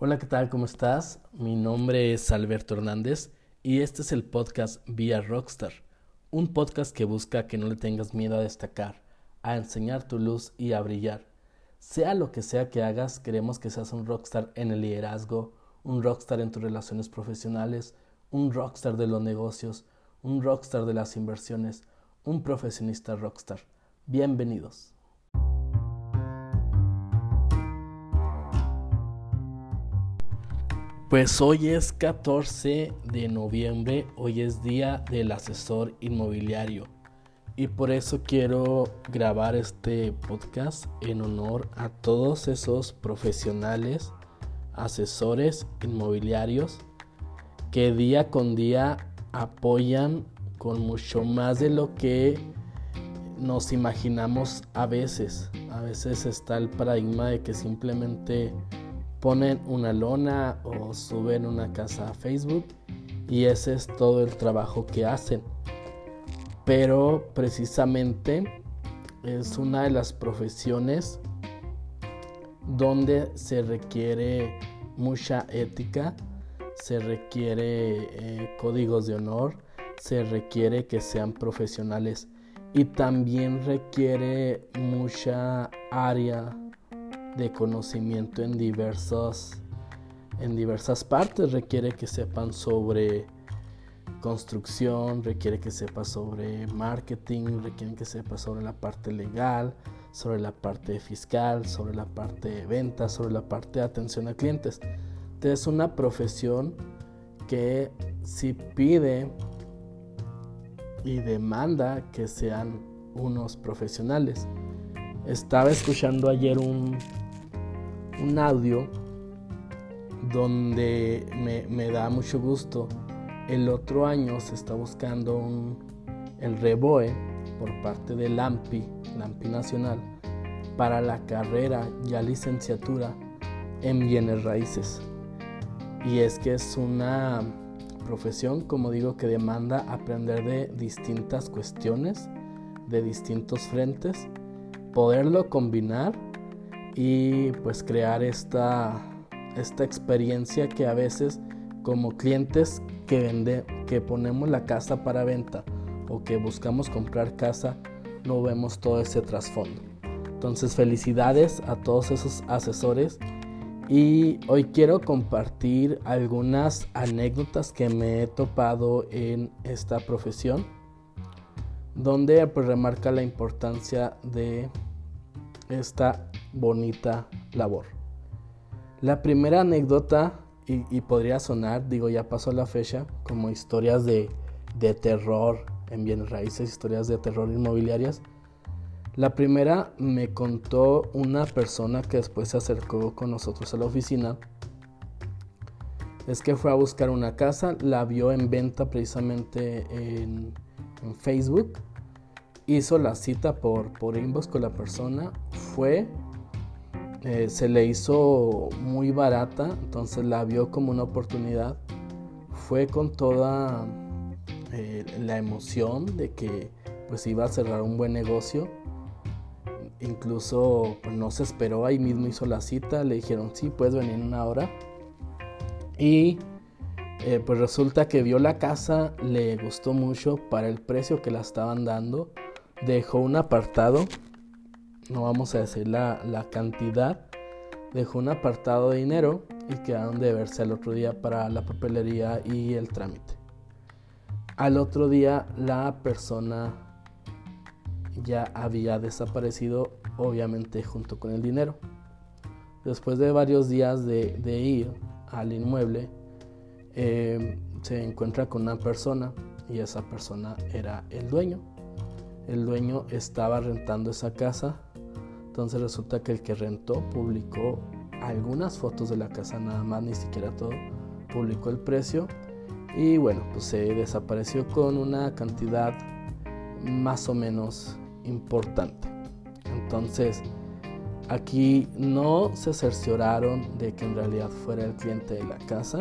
Hola, ¿qué tal? ¿Cómo estás? Mi nombre es Alberto Hernández y este es el podcast Vía Rockstar, un podcast que busca que no le tengas miedo a destacar, a enseñar tu luz y a brillar. Sea lo que sea que hagas, queremos que seas un rockstar en el liderazgo, un rockstar en tus relaciones profesionales, un rockstar de los negocios, un rockstar de las inversiones, un profesionista rockstar. Bienvenidos. Pues hoy es 14 de noviembre, hoy es día del asesor inmobiliario y por eso quiero grabar este podcast en honor a todos esos profesionales, asesores inmobiliarios que día con día apoyan con mucho más de lo que nos imaginamos a veces. A veces está el paradigma de que simplemente ponen una lona o suben una casa a Facebook y ese es todo el trabajo que hacen. Pero precisamente es una de las profesiones donde se requiere mucha ética, se requiere eh, códigos de honor, se requiere que sean profesionales y también requiere mucha área de conocimiento en diversas en diversas partes requiere que sepan sobre construcción, requiere que sepa sobre marketing, requiere que sepa sobre la parte legal, sobre la parte fiscal, sobre la parte de ventas, sobre la parte de atención a clientes. Entonces es una profesión que si pide y demanda que sean unos profesionales. Estaba escuchando ayer un, un audio donde me, da mucho gusto. El otro año se está buscando un, el REBOE por parte del AMPI, AMPI Nacional, para la carrera ya licenciatura en bienes raíces. Y es que es una profesión, como digo, que demanda aprender de distintas cuestiones, de distintos frentes, poderlo combinar y pues crear esta, esta experiencia que a veces como clientes que vende, que ponemos la casa para venta o que buscamos comprar casa, no vemos todo ese trasfondo. Entonces felicidades a todos esos asesores y hoy quiero compartir algunas anécdotas que me he topado en esta profesión donde pues remarca la importancia de esta bonita labor. La primera anécdota, y, podría sonar, digo, ya pasó la fecha, como historias de, de terror en bienes raíces, historias de terror inmobiliarias. La primera me contó una persona que después se acercó con nosotros a la oficina. Es que fue a buscar una casa, la vio en venta precisamente en, en Facebook hizo la cita por, por inbox con la persona, fue, eh, se le hizo muy barata, entonces la vio como una oportunidad, fue con toda eh, la emoción de que pues iba a cerrar un buen negocio, incluso pues, no se esperó, ahí mismo hizo la cita, le dijeron sí, puedes venir en una hora y eh, pues resulta que vio la casa, le gustó mucho para el precio que la estaban dando dejó un apartado, no vamos a decir la, cantidad, dejó un apartado de dinero y quedaron de verse al otro día para la papelería y el trámite. Al otro día la persona ya había desaparecido, obviamente junto con el dinero. Después de varios días de, ir al inmueble, eh, se encuentra con una persona y esa persona era el dueño el dueño estaba rentando esa casa. Entonces resulta que el que rentó publicó algunas fotos de la casa nada más, ni siquiera todo. Publicó el precio y bueno, pues se desapareció con una cantidad más o menos importante. Entonces, aquí no se cercioraron de que en realidad fuera el cliente de la casa.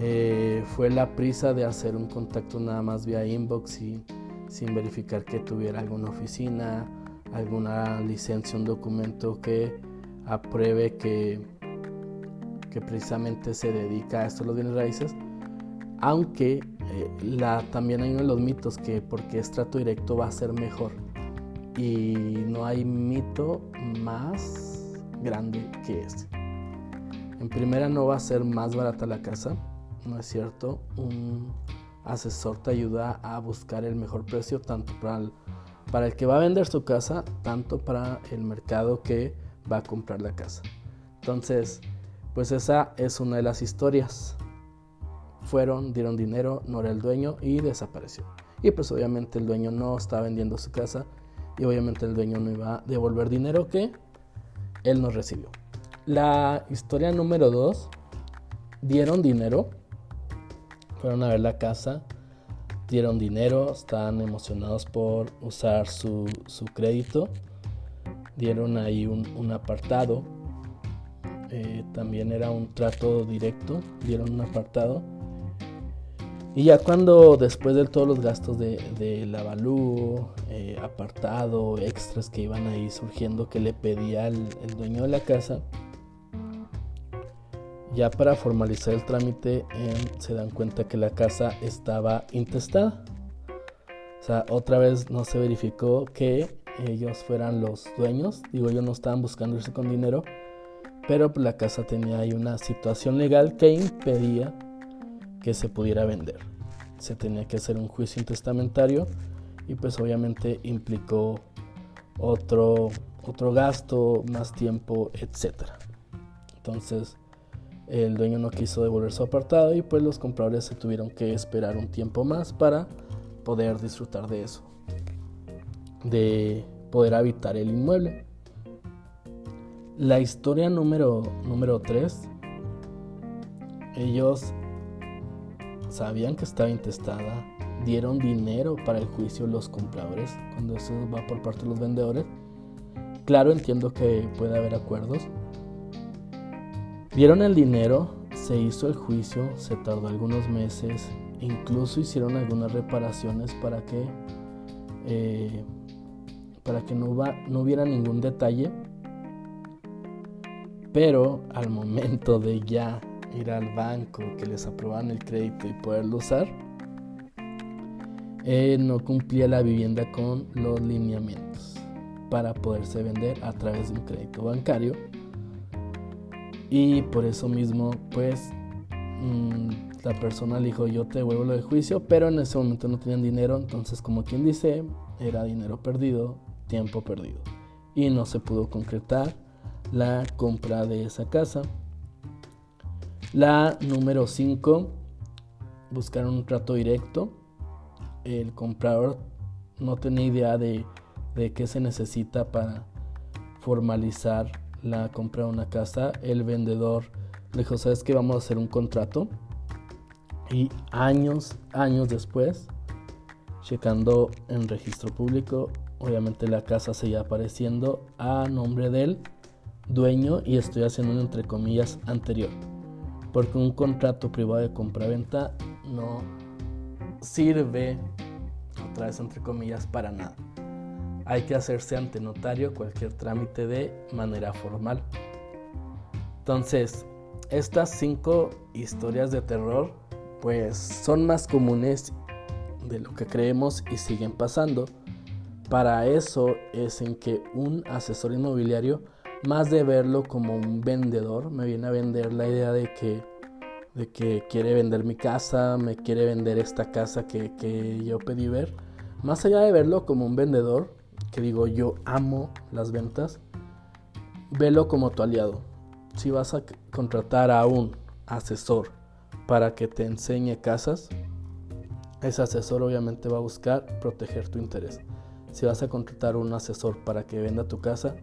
Eh, fue la prisa de hacer un contacto nada más vía inbox y sin verificar que tuviera alguna oficina, alguna licencia, un documento que apruebe que que precisamente se dedica a esto los bienes raíces, aunque eh, la, también hay uno de los mitos que porque es trato directo va a ser mejor y no hay mito más grande que ese. En primera no va a ser más barata la casa, no es cierto. Un asesor te ayuda a buscar el mejor precio tanto para el, para el que va a vender su casa, tanto para el mercado que va a comprar la casa. Entonces, pues esa es una de las historias. Fueron, dieron dinero, no era el dueño y desapareció. Y pues obviamente el dueño no está vendiendo su casa y obviamente el dueño no iba a devolver dinero que él no recibió. La historia número 2, dieron dinero, fueron a ver la casa, dieron dinero, estaban emocionados por usar su, crédito, dieron ahí un, apartado, eh, también era un trato directo, dieron un apartado. Y ya cuando después de todos los gastos de, de la eh, apartado, extras que iban ahí surgiendo que le pedía el, dueño de la casa, ya para formalizar el trámite se dan cuenta que la casa estaba intestada. O sea, otra vez no se verificó que ellos fueran los dueños. Digo, ellos no estaban buscando irse con dinero, pero la casa tenía ahí una situación legal que impedía que se pudiera vender. Se tenía que hacer un juicio intestamentario y pues obviamente implicó otro, otro gasto, más tiempo, etc. Entonces el dueño no quiso devolver su apartado y pues los compradores se tuvieron que esperar un tiempo más para poder disfrutar de eso, de poder habitar el inmueble. La historia número, número 3, ellos sabían que estaba intestada, dieron dinero para el juicio los compradores, cuando eso va por parte de los vendedores. Claro, entiendo que puede haber acuerdos. Dieron el dinero, se hizo el juicio, se tardó algunos meses, incluso hicieron algunas reparaciones para que, eh, para que no, no hubiera ningún detalle. Pero al momento de ya ir al banco, que les aprobaran el crédito y poderlo usar, eh, no cumplía la vivienda con los lineamientos para poderse vender a través de un crédito bancario. Y por eso mismo, pues, mm, la persona le dijo, yo te devuelvo lo de juicio, pero en ese momento no tenían dinero, entonces como quien dice, era dinero perdido, tiempo perdido. Y no se pudo concretar la compra de esa casa. La número 5, buscar un trato directo. El comprador no tenía idea de, de qué se necesita para formalizar la compra de una casa. El vendedor le dijo, ¿sabes que Vamos a hacer un contrato. Y años, años después, checando en registro público, obviamente la casa seguía apareciendo a nombre del dueño y estoy haciendo un entre comillas anterior porque un contrato privado de compraventa no sirve, otra vez entre comillas, para nada. Hay que hacerse ante notario cualquier trámite de manera formal. Entonces, estas cinco historias de terror pues son más comunes de lo que creemos y siguen pasando. Para eso es en que un asesor inmobiliario más de verlo como un vendedor, me viene a vender la idea de que, de que quiere vender mi casa, me quiere vender esta casa que, que yo pedí ver. Más allá de verlo como un vendedor, que digo yo amo las ventas, velo como tu aliado. Si vas a contratar a un asesor para que te enseñe casas, ese asesor obviamente va a buscar proteger tu interés. Si vas a contratar un asesor para que venda tu casa,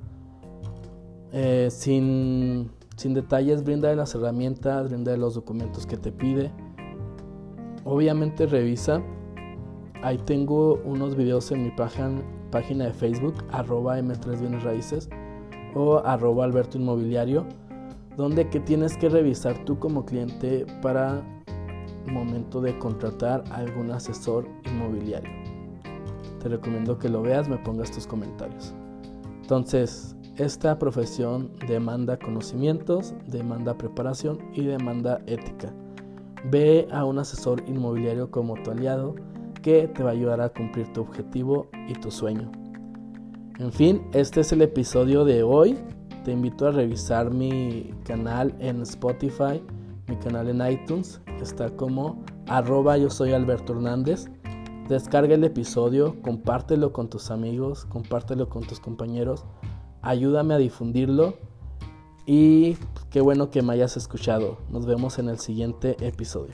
eh, sin, detalles, brinda las herramientas, brinda los documentos que te pide. Obviamente revisa. Ahí tengo unos videos en mi página, de Facebook, arroba M3 Bienes Raíces o arroba Alberto Inmobiliario, donde que tienes que revisar tú como cliente para momento de contratar algún asesor inmobiliario. Te recomiendo que lo veas, me pongas tus comentarios. Entonces, esta profesión demanda conocimientos, demanda preparación y demanda ética. Ve a un asesor inmobiliario como tu aliado te va a ayudar a cumplir tu objetivo y tu sueño. En fin, este es el episodio de hoy. Te invito a revisar mi canal en Spotify, mi canal en iTunes. Está como arroba yo soy Alberto Hernández. Descarga el episodio, compártelo con tus amigos, compártelo con tus compañeros. Ayúdame a difundirlo. Y qué bueno que me hayas escuchado. Nos vemos en el siguiente episodio.